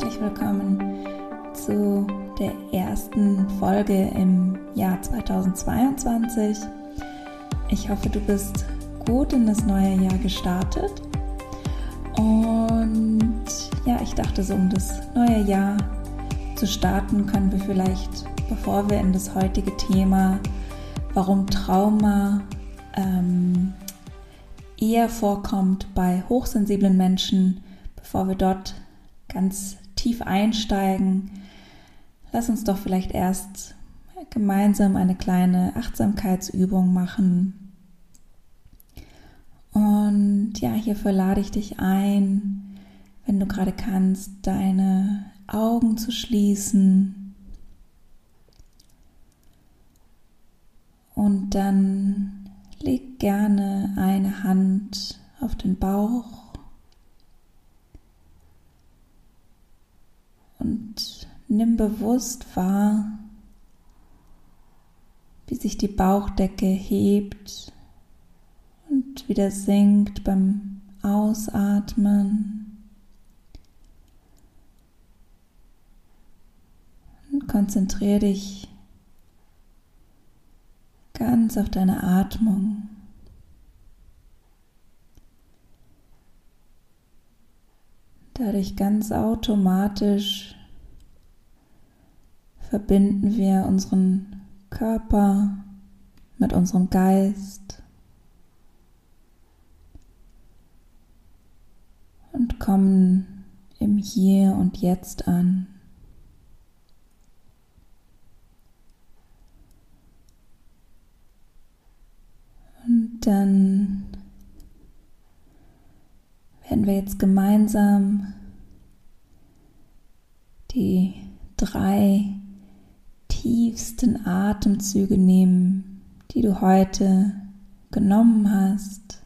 herzlich willkommen zu der ersten Folge im Jahr 2022. Ich hoffe, du bist gut in das neue Jahr gestartet. Und ja, ich dachte so, um das neue Jahr zu starten, können wir vielleicht, bevor wir in das heutige Thema, warum Trauma ähm, eher vorkommt bei hochsensiblen Menschen, bevor wir dort ganz tief einsteigen, lass uns doch vielleicht erst gemeinsam eine kleine Achtsamkeitsübung machen. Und ja, hierfür lade ich dich ein, wenn du gerade kannst, deine Augen zu schließen. Und dann leg gerne eine Hand auf den Bauch und nimm bewusst wahr, wie sich die Bauchdecke hebt und wieder sinkt beim Ausatmen. Und konzentriere dich ganz auf deine Atmung. Dadurch ganz automatisch verbinden wir unseren Körper mit unserem Geist und kommen im Hier und Jetzt an. Und dann werden wir jetzt gemeinsam die drei tiefsten Atemzüge nehmen, die du heute genommen hast.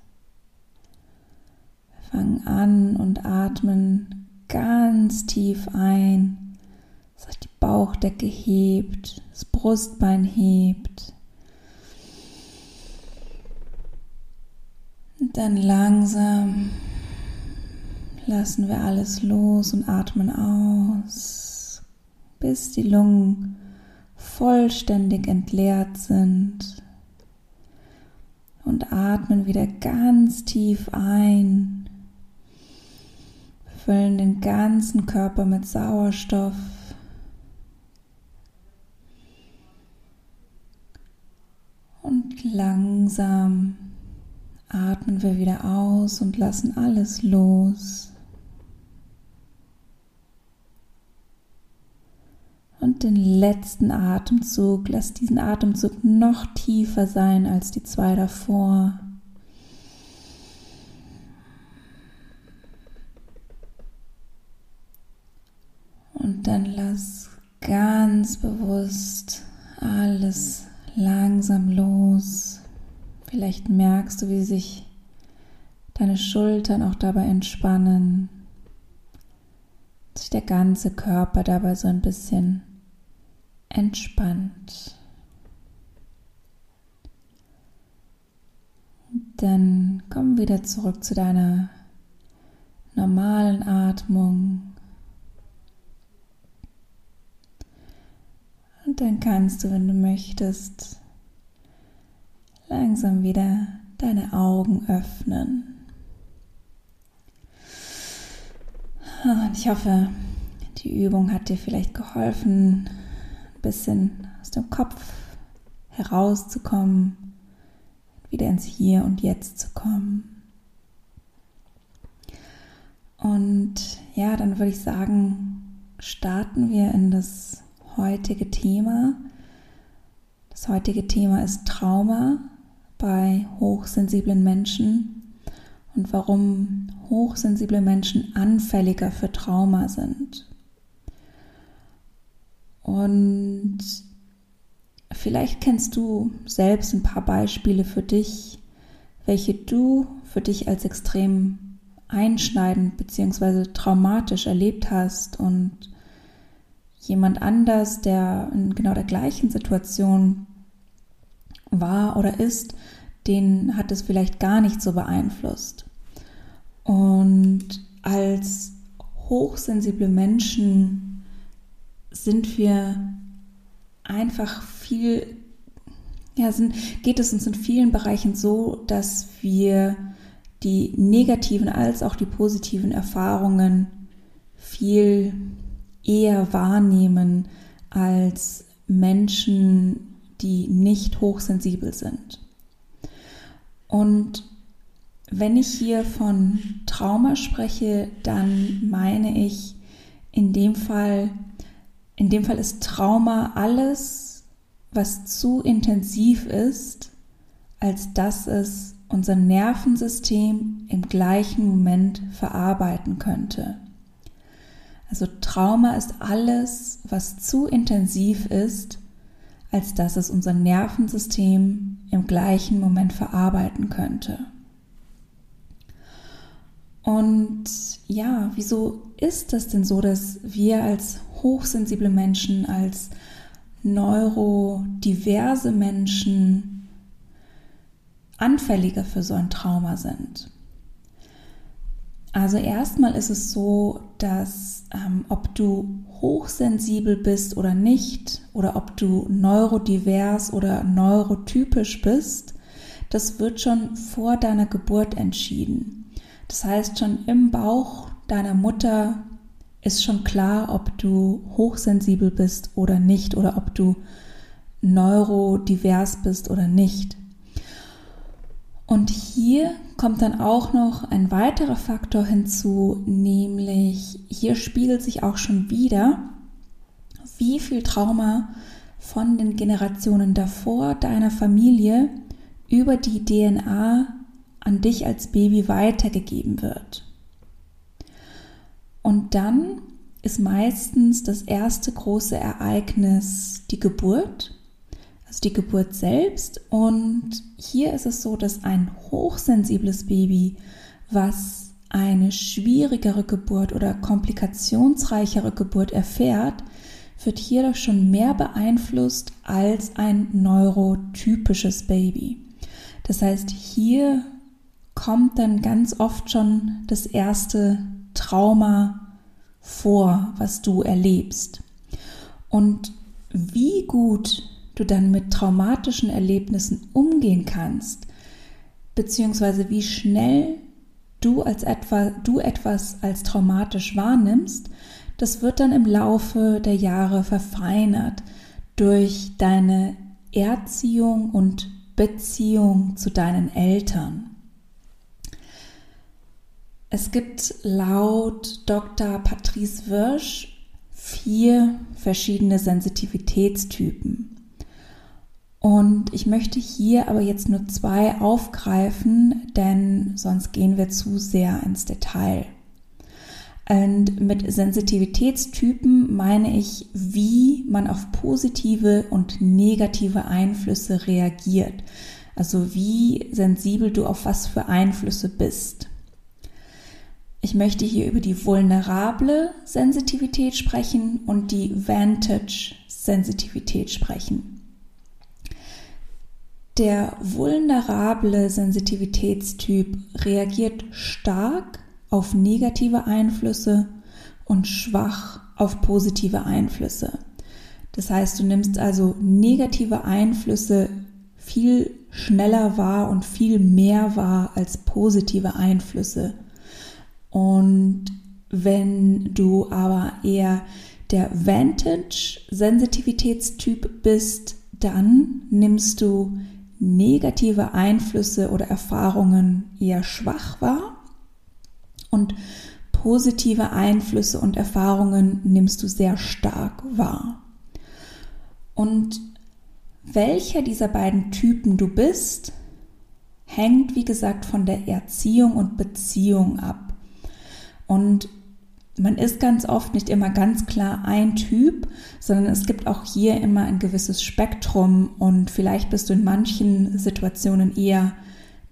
Wir fangen an und atmen ganz tief ein, dass sich die Bauchdecke hebt, das Brustbein hebt. Und dann langsam lassen wir alles los und atmen aus, bis die Lungen vollständig entleert sind. Und atmen wieder ganz tief ein. Füllen den ganzen Körper mit Sauerstoff. Und langsam atmen wir wieder aus und lassen alles los. Und den letzten Atemzug, lass diesen Atemzug noch tiefer sein als die zwei davor. Und dann lass ganz bewusst alles langsam los. Vielleicht merkst du, wie sich deine Schultern auch dabei entspannen, sich der ganze Körper dabei so ein bisschen entspannt. Dann komm wieder zurück zu deiner normalen Atmung. Und dann kannst du, wenn du möchtest, langsam wieder deine Augen öffnen. Und ich hoffe, die Übung hat dir vielleicht geholfen, bisschen aus dem Kopf herauszukommen, wieder ins Hier und Jetzt zu kommen. Und ja, dann würde ich sagen, starten wir in das heutige Thema. Das heutige Thema ist Trauma bei hochsensiblen Menschen und warum hochsensible Menschen anfälliger für Trauma sind. Und vielleicht kennst du selbst ein paar Beispiele für dich, welche du für dich als extrem einschneidend bzw. traumatisch erlebt hast und jemand anders, der in genau der gleichen Situation war oder ist, den hat es vielleicht gar nicht so beeinflusst. Und als hochsensible Menschen sind wir einfach viel, ja, sind, geht es uns in vielen Bereichen so, dass wir die negativen als auch die positiven Erfahrungen viel eher wahrnehmen als Menschen, die nicht hochsensibel sind. Und wenn ich hier von Trauma spreche, dann meine ich in dem Fall, in dem Fall ist Trauma alles, was zu intensiv ist, als dass es unser Nervensystem im gleichen Moment verarbeiten könnte. Also Trauma ist alles, was zu intensiv ist, als dass es unser Nervensystem im gleichen Moment verarbeiten könnte. Und ja, wieso ist das denn so, dass wir als hochsensible Menschen, als neurodiverse Menschen anfälliger für so ein Trauma sind? Also erstmal ist es so, dass ähm, ob du hochsensibel bist oder nicht, oder ob du neurodivers oder neurotypisch bist, das wird schon vor deiner Geburt entschieden. Das heißt, schon im Bauch deiner Mutter ist schon klar, ob du hochsensibel bist oder nicht, oder ob du neurodivers bist oder nicht. Und hier kommt dann auch noch ein weiterer Faktor hinzu, nämlich hier spiegelt sich auch schon wieder, wie viel Trauma von den Generationen davor deiner Familie über die DNA an dich als Baby weitergegeben wird. Und dann ist meistens das erste große Ereignis die Geburt also die Geburt selbst. Und hier ist es so, dass ein hochsensibles Baby, was eine schwierigere Geburt oder komplikationsreichere Geburt erfährt, wird hier doch schon mehr beeinflusst als ein neurotypisches Baby. Das heißt, hier kommt dann ganz oft schon das erste Trauma vor, was du erlebst. Und wie gut du dann mit traumatischen Erlebnissen umgehen kannst, beziehungsweise wie schnell du als etwa, du etwas als traumatisch wahrnimmst, das wird dann im Laufe der Jahre verfeinert durch deine Erziehung und Beziehung zu deinen Eltern. Es gibt laut Dr. Patrice Wirsch vier verschiedene Sensitivitätstypen. Und ich möchte hier aber jetzt nur zwei aufgreifen, denn sonst gehen wir zu sehr ins Detail. Und mit Sensitivitätstypen meine ich, wie man auf positive und negative Einflüsse reagiert. Also wie sensibel du auf was für Einflüsse bist. Ich möchte hier über die vulnerable Sensitivität sprechen und die Vantage Sensitivität sprechen. Der vulnerable Sensitivitätstyp reagiert stark auf negative Einflüsse und schwach auf positive Einflüsse. Das heißt, du nimmst also negative Einflüsse viel schneller wahr und viel mehr wahr als positive Einflüsse. Und wenn du aber eher der Vantage-Sensitivitätstyp bist, dann nimmst du negative Einflüsse oder Erfahrungen eher schwach wahr und positive Einflüsse und Erfahrungen nimmst du sehr stark wahr. Und welcher dieser beiden Typen du bist, hängt, wie gesagt, von der Erziehung und Beziehung ab. Und man ist ganz oft nicht immer ganz klar ein Typ, sondern es gibt auch hier immer ein gewisses Spektrum und vielleicht bist du in manchen Situationen eher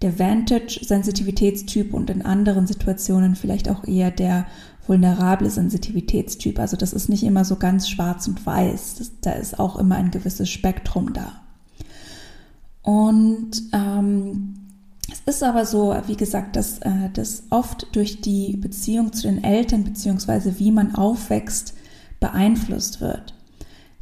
der Vantage-Sensitivitätstyp und in anderen Situationen vielleicht auch eher der vulnerable Sensitivitätstyp. Also das ist nicht immer so ganz schwarz und weiß, das, da ist auch immer ein gewisses Spektrum da. Und ähm, es ist aber so, wie gesagt, dass äh, das oft durch die Beziehung zu den Eltern beziehungsweise wie man aufwächst beeinflusst wird.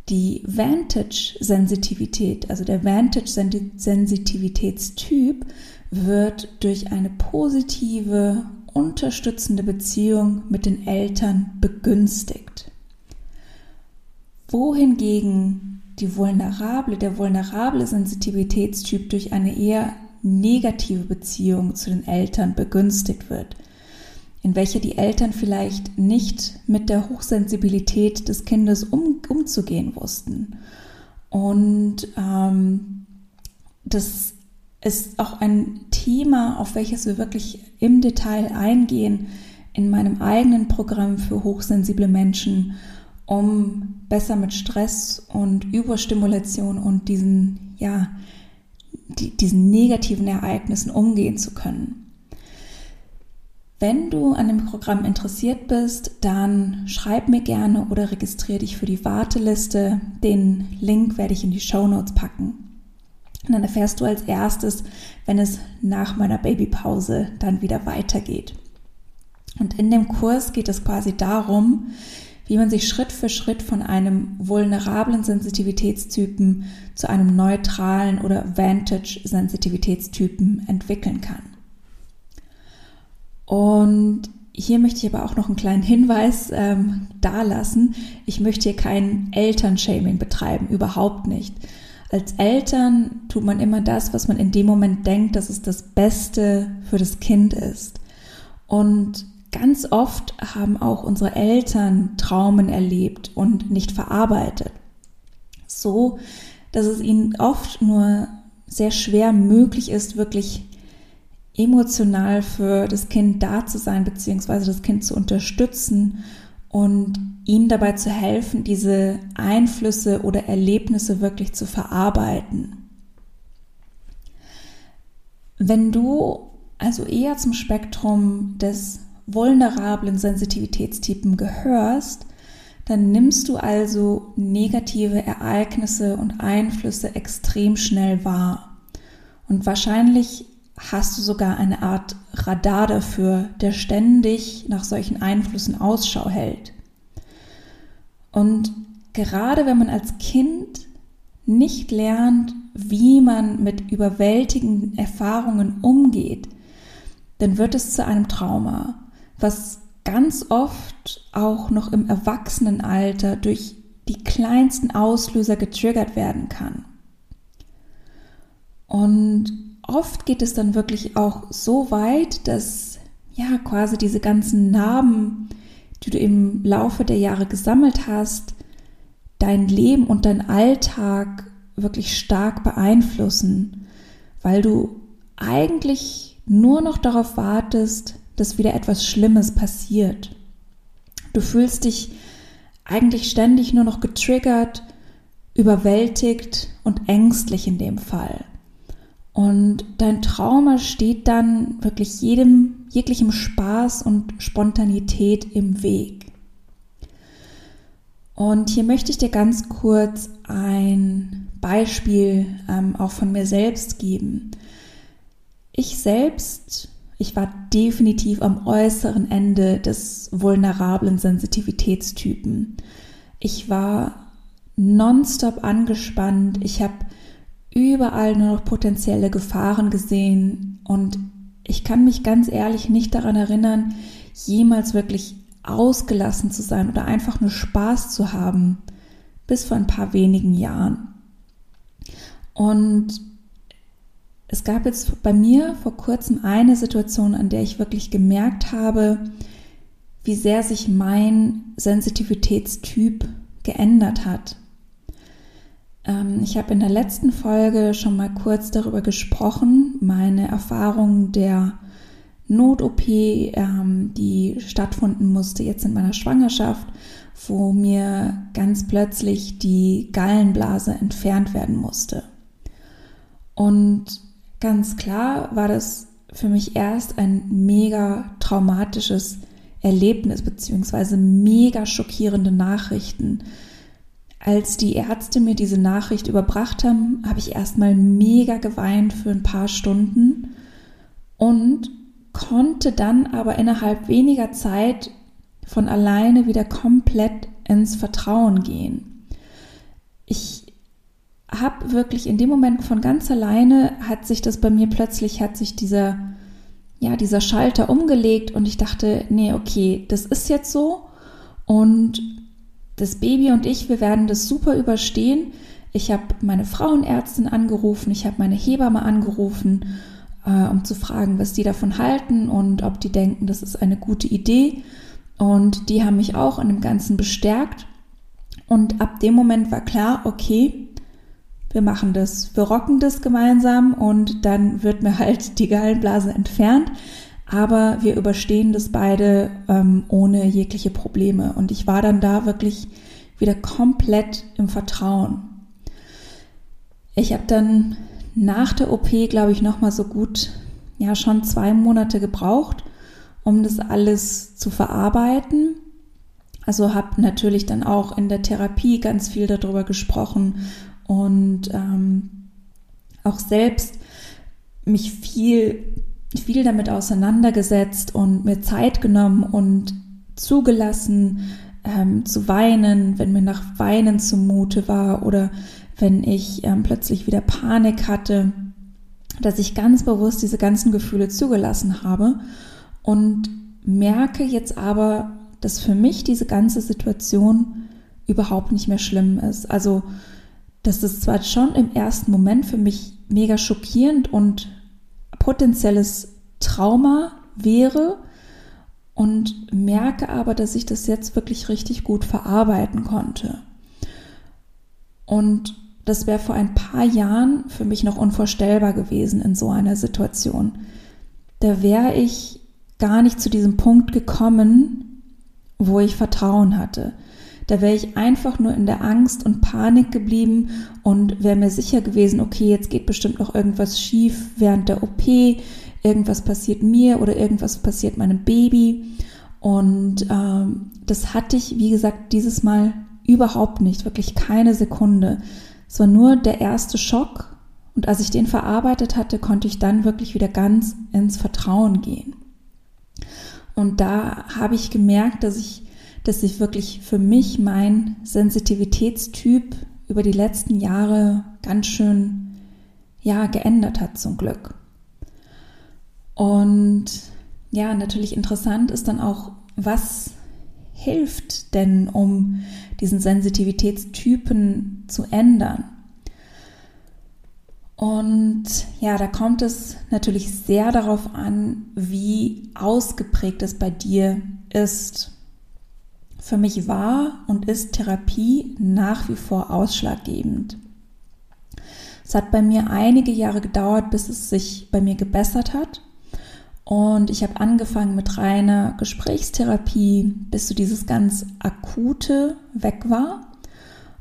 Die Vantage-Sensitivität, also der Vantage-Sensitivitätstyp, wird durch eine positive, unterstützende Beziehung mit den Eltern begünstigt. Wohingegen die vulnerable, der vulnerable Sensitivitätstyp durch eine eher negative Beziehung zu den Eltern begünstigt wird, in welcher die Eltern vielleicht nicht mit der Hochsensibilität des Kindes um, umzugehen wussten. Und ähm, das ist auch ein Thema, auf welches wir wirklich im Detail eingehen in meinem eigenen Programm für hochsensible Menschen, um besser mit Stress und Überstimulation und diesen, ja, die, diesen negativen Ereignissen umgehen zu können. Wenn du an dem Programm interessiert bist, dann schreib mir gerne oder registriere dich für die Warteliste. Den Link werde ich in die Show Notes packen. Und dann erfährst du als erstes, wenn es nach meiner Babypause dann wieder weitergeht. Und in dem Kurs geht es quasi darum, wie man sich Schritt für Schritt von einem vulnerablen Sensitivitätstypen zu einem neutralen oder Vantage-Sensitivitätstypen entwickeln kann. Und hier möchte ich aber auch noch einen kleinen Hinweis ähm, dalassen. Ich möchte hier kein Elternshaming betreiben, überhaupt nicht. Als Eltern tut man immer das, was man in dem Moment denkt, dass es das Beste für das Kind ist. Und ganz oft haben auch unsere Eltern Traumen erlebt und nicht verarbeitet. So, dass es ihnen oft nur sehr schwer möglich ist, wirklich emotional für das Kind da zu sein, beziehungsweise das Kind zu unterstützen und ihm dabei zu helfen, diese Einflüsse oder Erlebnisse wirklich zu verarbeiten. Wenn du also eher zum Spektrum des vulnerablen Sensitivitätstypen gehörst, dann nimmst du also negative Ereignisse und Einflüsse extrem schnell wahr. Und wahrscheinlich hast du sogar eine Art Radar dafür, der ständig nach solchen Einflüssen Ausschau hält. Und gerade wenn man als Kind nicht lernt, wie man mit überwältigenden Erfahrungen umgeht, dann wird es zu einem Trauma, was ganz oft auch noch im Erwachsenenalter durch die kleinsten Auslöser getriggert werden kann. Und oft geht es dann wirklich auch so weit, dass ja quasi diese ganzen Narben, die du im Laufe der Jahre gesammelt hast, dein Leben und dein Alltag wirklich stark beeinflussen, weil du eigentlich nur noch darauf wartest, dass wieder etwas Schlimmes passiert. Du fühlst dich eigentlich ständig nur noch getriggert, überwältigt und ängstlich in dem Fall. Und dein Trauma steht dann wirklich jedem, jeglichem Spaß und Spontanität im Weg. Und hier möchte ich dir ganz kurz ein Beispiel ähm, auch von mir selbst geben. Ich selbst, ich war definitiv am äußeren Ende des vulnerablen Sensitivitätstypen. Ich war nonstop angespannt. Ich habe überall nur noch potenzielle Gefahren gesehen und ich kann mich ganz ehrlich nicht daran erinnern, jemals wirklich ausgelassen zu sein oder einfach nur Spaß zu haben, bis vor ein paar wenigen Jahren. Und es gab jetzt bei mir vor kurzem eine Situation, an der ich wirklich gemerkt habe, wie sehr sich mein Sensitivitätstyp geändert hat. Ähm, ich habe in der letzten Folge schon mal kurz darüber gesprochen, meine Erfahrung der Not-OP, ähm, die stattfinden musste jetzt in meiner Schwangerschaft, wo mir ganz plötzlich die Gallenblase entfernt werden musste. Und ganz klar war das für mich erst ein mega traumatisches Erlebnis beziehungsweise mega schockierende Nachrichten, als die Ärzte mir diese Nachricht überbracht haben, habe ich erstmal mega geweint für ein paar Stunden und konnte dann aber innerhalb weniger Zeit von alleine wieder komplett ins Vertrauen gehen. Ich habe wirklich in dem Moment von ganz alleine hat sich das bei mir plötzlich hat sich dieser ja dieser Schalter umgelegt und ich dachte nee okay das ist jetzt so. Und das Baby und ich wir werden das super überstehen. Ich habe meine Frauenärztin angerufen ich habe meine Hebamme angerufen äh, um zu fragen was die davon halten und ob die denken das ist eine gute Idee. Und die haben mich auch in dem Ganzen bestärkt. Und ab dem Moment war klar okay wir machen das, wir rocken das gemeinsam und dann wird mir halt die Gallenblase entfernt. Aber wir überstehen das beide ähm, ohne jegliche Probleme. Und ich war dann da wirklich wieder komplett im Vertrauen. Ich habe dann nach der OP, glaube ich, noch mal so gut, ja, schon zwei Monate gebraucht, um das alles zu verarbeiten. Also habe natürlich dann auch in der Therapie ganz viel darüber gesprochen und ähm, auch selbst mich viel, viel damit auseinandergesetzt und mir Zeit genommen und zugelassen ähm, zu weinen, wenn mir nach Weinen zumute war oder wenn ich ähm, plötzlich wieder Panik hatte, dass ich ganz bewusst diese ganzen Gefühle zugelassen habe und merke jetzt aber, dass für mich diese ganze Situation überhaupt nicht mehr schlimm ist. Also dass das zwar schon im ersten Moment für mich mega schockierend und potenzielles Trauma wäre und merke aber, dass ich das jetzt wirklich richtig gut verarbeiten konnte. Und das wäre vor ein paar Jahren für mich noch unvorstellbar gewesen in so einer Situation. Da wäre ich gar nicht zu diesem Punkt gekommen, wo ich Vertrauen hatte. Da wäre ich einfach nur in der Angst und Panik geblieben und wäre mir sicher gewesen, okay, jetzt geht bestimmt noch irgendwas schief während der OP, irgendwas passiert mir oder irgendwas passiert meinem Baby. Und ähm, das hatte ich, wie gesagt, dieses Mal überhaupt nicht, wirklich keine Sekunde. Es war nur der erste Schock und als ich den verarbeitet hatte, konnte ich dann wirklich wieder ganz ins Vertrauen gehen. Und da habe ich gemerkt, dass ich dass sich wirklich für mich mein Sensitivitätstyp über die letzten Jahre ganz schön ja geändert hat zum Glück. Und ja, natürlich interessant ist dann auch, was hilft denn, um diesen Sensitivitätstypen zu ändern? Und ja, da kommt es natürlich sehr darauf an, wie ausgeprägt es bei dir ist. Für mich war und ist Therapie nach wie vor ausschlaggebend. Es hat bei mir einige Jahre gedauert, bis es sich bei mir gebessert hat. Und ich habe angefangen mit reiner Gesprächstherapie, bis so dieses ganz akute weg war.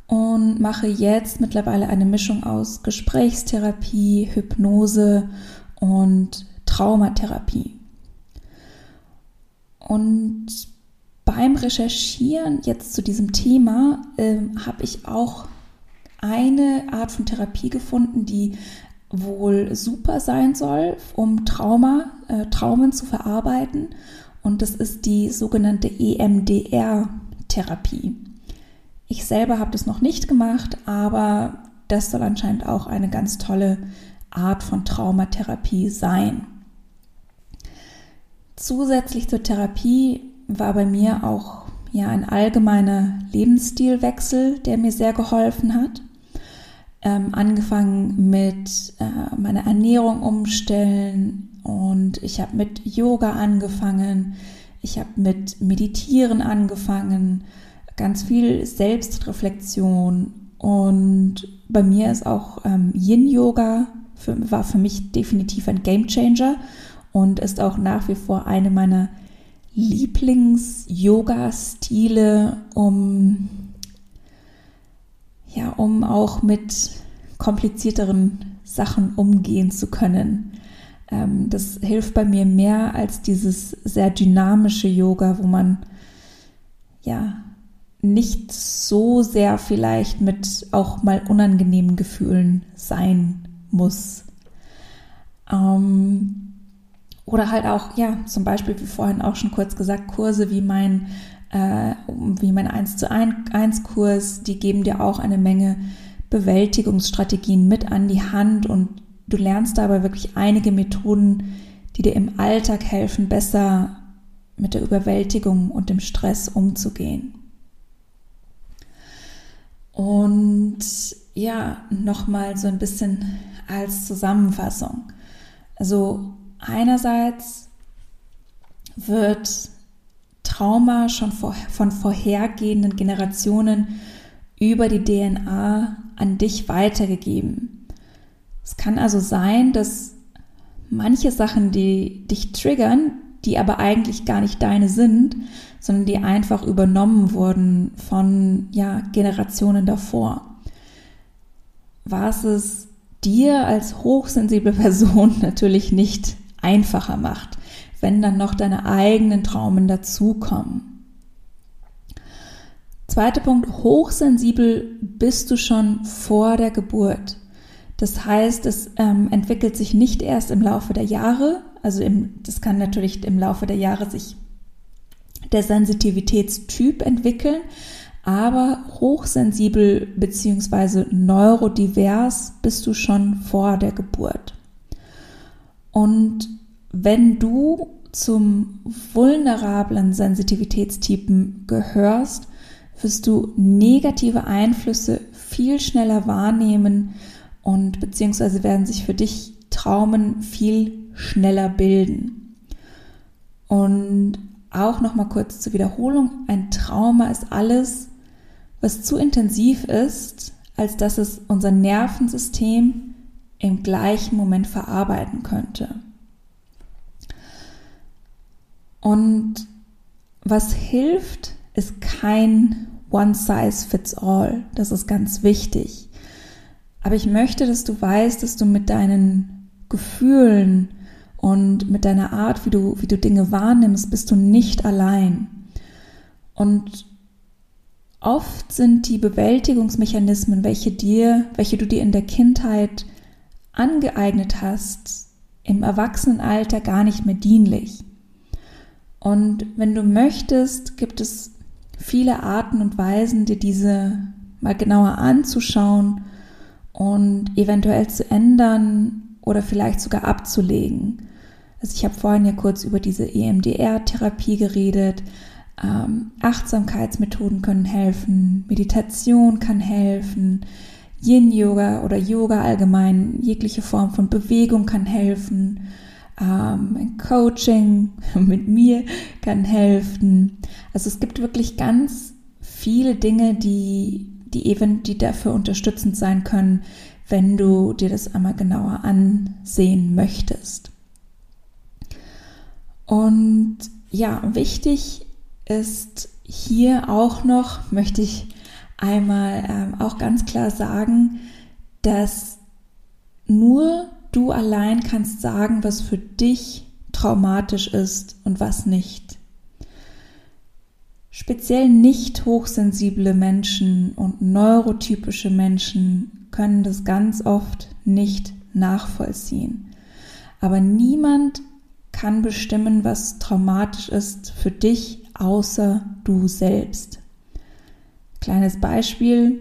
Und mache jetzt mittlerweile eine Mischung aus Gesprächstherapie, Hypnose und Traumatherapie. Und beim Recherchieren jetzt zu diesem Thema äh, habe ich auch eine Art von Therapie gefunden, die wohl super sein soll, um Trauma, äh, Traumen zu verarbeiten. Und das ist die sogenannte EMDR-Therapie. Ich selber habe das noch nicht gemacht, aber das soll anscheinend auch eine ganz tolle Art von Traumatherapie sein. Zusätzlich zur Therapie war bei mir auch ja ein allgemeiner Lebensstilwechsel, der mir sehr geholfen hat. Ähm, angefangen mit äh, meiner Ernährung umstellen und ich habe mit Yoga angefangen, ich habe mit Meditieren angefangen, ganz viel Selbstreflexion und bei mir ist auch ähm, Yin Yoga für, war für mich definitiv ein Game Changer und ist auch nach wie vor eine meiner Lieblings-Yoga-Stile, um ja, um auch mit komplizierteren Sachen umgehen zu können. Ähm, das hilft bei mir mehr als dieses sehr dynamische Yoga, wo man ja nicht so sehr vielleicht mit auch mal unangenehmen Gefühlen sein muss. Ähm, oder halt auch, ja, zum Beispiel, wie vorhin auch schon kurz gesagt, Kurse wie mein, äh, wie mein 1 zu 1 Kurs, die geben dir auch eine Menge Bewältigungsstrategien mit an die Hand und du lernst dabei wirklich einige Methoden, die dir im Alltag helfen, besser mit der Überwältigung und dem Stress umzugehen. Und ja, nochmal so ein bisschen als Zusammenfassung. Also einerseits wird Trauma schon von vorhergehenden Generationen über die DNA an dich weitergegeben. Es kann also sein, dass manche Sachen, die dich triggern, die aber eigentlich gar nicht deine sind, sondern die einfach übernommen wurden von ja, Generationen davor. Was es dir als hochsensible Person natürlich nicht einfacher macht, wenn dann noch deine eigenen Traumen dazukommen. Zweiter Punkt, hochsensibel bist du schon vor der Geburt. Das heißt, es ähm, entwickelt sich nicht erst im Laufe der Jahre, also im, das kann natürlich im Laufe der Jahre sich der Sensitivitätstyp entwickeln, aber hochsensibel bzw. neurodivers bist du schon vor der Geburt. Und wenn du zum vulnerablen Sensitivitätstypen gehörst, wirst du negative Einflüsse viel schneller wahrnehmen und beziehungsweise werden sich für dich Traumen viel schneller bilden. Und auch noch mal kurz zur Wiederholung, ein Trauma ist alles, was zu intensiv ist, als dass es unser Nervensystem im gleichen Moment verarbeiten könnte. Und was hilft, ist kein One Size Fits All. Das ist ganz wichtig. Aber ich möchte, dass du weißt, dass du mit deinen Gefühlen und mit deiner Art, wie du, wie du Dinge wahrnimmst, bist du nicht allein. Und oft sind die Bewältigungsmechanismen, welche dir, welche du dir in der Kindheit angeeignet hast, im Erwachsenenalter gar nicht mehr dienlich. Und wenn du möchtest, gibt es viele Arten und Weisen, dir diese mal genauer anzuschauen und eventuell zu ändern oder vielleicht sogar abzulegen. Also ich habe vorhin ja kurz über diese EMDR-Therapie geredet. Ähm, Achtsamkeitsmethoden können helfen, Meditation kann helfen, Yin-Yoga oder Yoga allgemein, jegliche Form von Bewegung kann helfen. Ähm, Coaching mit mir kann helfen. Also es gibt wirklich ganz viele Dinge, die die eben, die dafür unterstützend sein können, wenn du dir das einmal genauer ansehen möchtest. Und ja, wichtig ist hier auch noch, möchte ich einmal ähm, auch ganz klar sagen, dass nur du allein kannst sagen, was für dich traumatisch ist und was nicht. Speziell nicht hochsensible Menschen und neurotypische Menschen können das ganz oft nicht nachvollziehen. Aber niemand kann bestimmen, was traumatisch ist für dich, außer du selbst. Kleines Beispiel.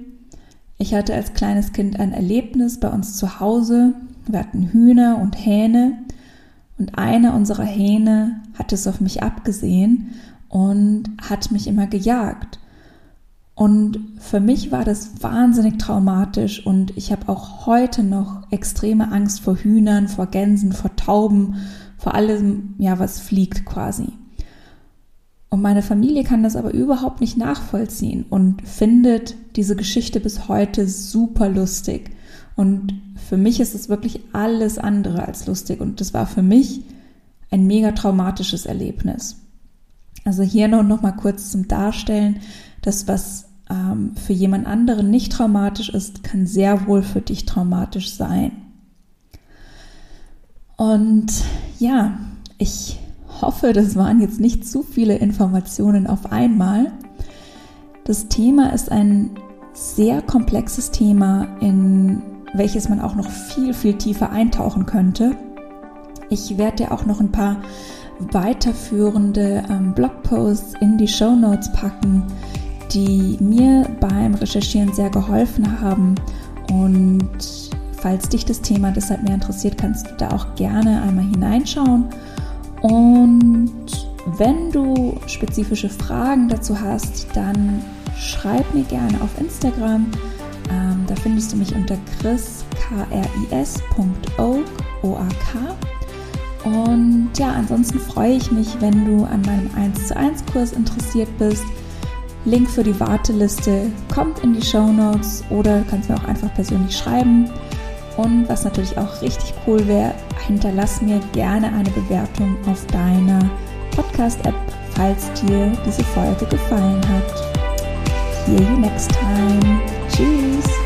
Ich hatte als kleines Kind ein Erlebnis bei uns zu Hause. Wir hatten Hühner und Hähne und eine unserer Hähne hat es auf mich abgesehen und hat mich immer gejagt. Und für mich war das wahnsinnig traumatisch und ich habe auch heute noch extreme Angst vor Hühnern, vor Gänsen, vor Tauben, vor allem, ja, was fliegt quasi. Und meine Familie kann das aber überhaupt nicht nachvollziehen und findet diese Geschichte bis heute super lustig. Und für mich ist es wirklich alles andere als lustig und das war für mich ein mega traumatisches Erlebnis. Also hier nur noch mal kurz zum Darstellen, das, was ähm, für jemand anderen nicht traumatisch ist, kann sehr wohl für dich traumatisch sein. Und ja, ich hoffe, das waren jetzt nicht zu viele Informationen auf einmal. Das Thema ist ein sehr komplexes Thema, in welches man auch noch viel, viel tiefer eintauchen könnte. Ich werde dir auch noch ein paar weiterführende ähm, Blogposts in die Show Notes packen, die mir beim Recherchieren sehr geholfen haben. Und falls dich das Thema deshalb mehr interessiert, kannst du da auch gerne einmal hineinschauen. Und wenn du spezifische Fragen dazu hast, dann schreib mir gerne auf Instagram. Ähm, da findest du mich unter chris, k-r-i-s.oak, O-A-K. Und ja, ansonsten freue ich mich, wenn du an meinem 1 zu 1 Kurs interessiert bist. Link für die Warteliste kommt in die Show Notes oder kannst mir auch einfach persönlich schreiben. Und was natürlich auch richtig cool wäre, hinterlass mir gerne eine Bewertung auf deiner Podcast-App, falls dir diese Folge gefallen hat. See you next time. Tschüss.